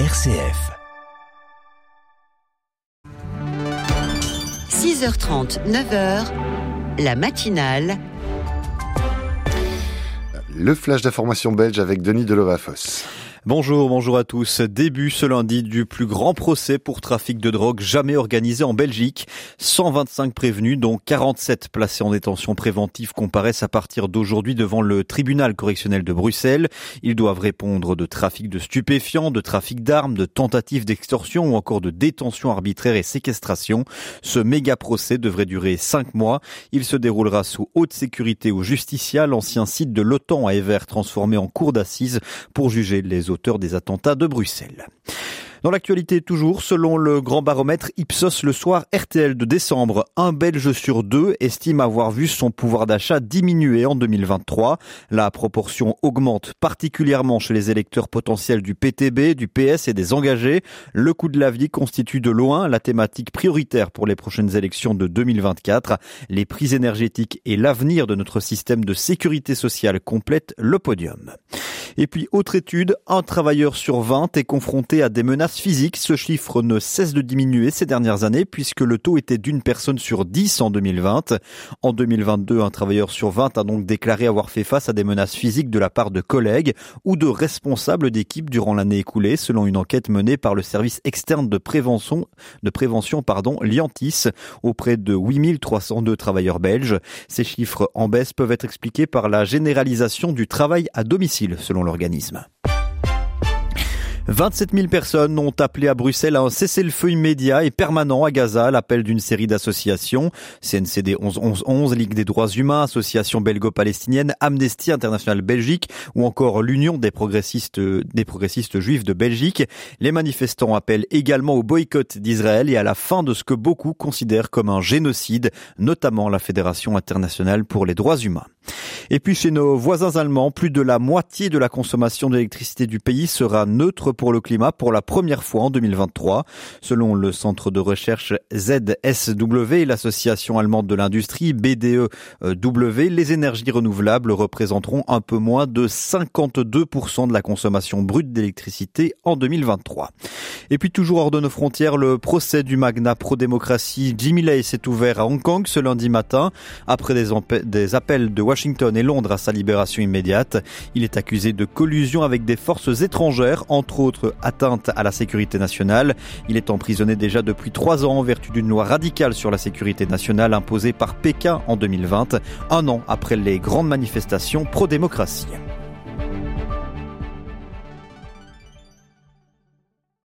RCF. 6h30, 9h, la matinale. Le flash d'information belge avec Denis Delovafos. Bonjour, bonjour à tous. Début ce lundi du plus grand procès pour trafic de drogue jamais organisé en Belgique. 125 prévenus, dont 47 placés en détention préventive, comparaissent à partir d'aujourd'hui devant le tribunal correctionnel de Bruxelles. Ils doivent répondre de trafic de stupéfiants, de trafic d'armes, de tentatives d'extorsion ou encore de détention arbitraire et séquestration. Ce méga procès devrait durer 5 mois. Il se déroulera sous haute sécurité au Justicia, l'ancien site de l'OTAN à Ever transformé en cour d'assises pour juger les auteur des attentats de Bruxelles. Dans l'actualité toujours, selon le grand baromètre Ipsos le soir RTL de décembre, un Belge sur deux estime avoir vu son pouvoir d'achat diminuer en 2023. La proportion augmente particulièrement chez les électeurs potentiels du PTB, du PS et des engagés. Le coût de la vie constitue de loin la thématique prioritaire pour les prochaines élections de 2024. Les prix énergétiques et l'avenir de notre système de sécurité sociale complètent le podium. Et puis, autre étude, un travailleur sur 20 est confronté à des menaces physiques. Ce chiffre ne cesse de diminuer ces dernières années puisque le taux était d'une personne sur 10 en 2020. En 2022, un travailleur sur 20 a donc déclaré avoir fait face à des menaces physiques de la part de collègues ou de responsables d'équipe durant l'année écoulée, selon une enquête menée par le service externe de prévention, de prévention, pardon, Liantis, auprès de 8302 travailleurs belges. Ces chiffres en baisse peuvent être expliqués par la généralisation du travail à domicile, selon l'organisme. 27 000 personnes ont appelé à Bruxelles à un cessez-le-feu immédiat et permanent à Gaza, l'appel d'une série d'associations, CNCD 1111, Ligue des droits humains, Association belgo-palestinienne, Amnesty International Belgique ou encore l'Union des progressistes, des progressistes juifs de Belgique. Les manifestants appellent également au boycott d'Israël et à la fin de ce que beaucoup considèrent comme un génocide, notamment la Fédération internationale pour les droits humains. Et puis chez nos voisins allemands, plus de la moitié de la consommation d'électricité du pays sera neutre pour le climat pour la première fois en 2023. Selon le centre de recherche ZSW et l'association allemande de l'industrie BDEW, les énergies renouvelables représenteront un peu moins de 52% de la consommation brute d'électricité en 2023. Et puis toujours hors de nos frontières, le procès du magnat pro-démocratie Jimmy Lai s'est ouvert à Hong Kong ce lundi matin après des appels de Washington et Londres à sa libération immédiate. Il est accusé de collusion avec des forces étrangères, entre autres atteinte à la sécurité nationale. Il est emprisonné déjà depuis trois ans en vertu d'une loi radicale sur la sécurité nationale imposée par Pékin en 2020, un an après les grandes manifestations pro-démocratie.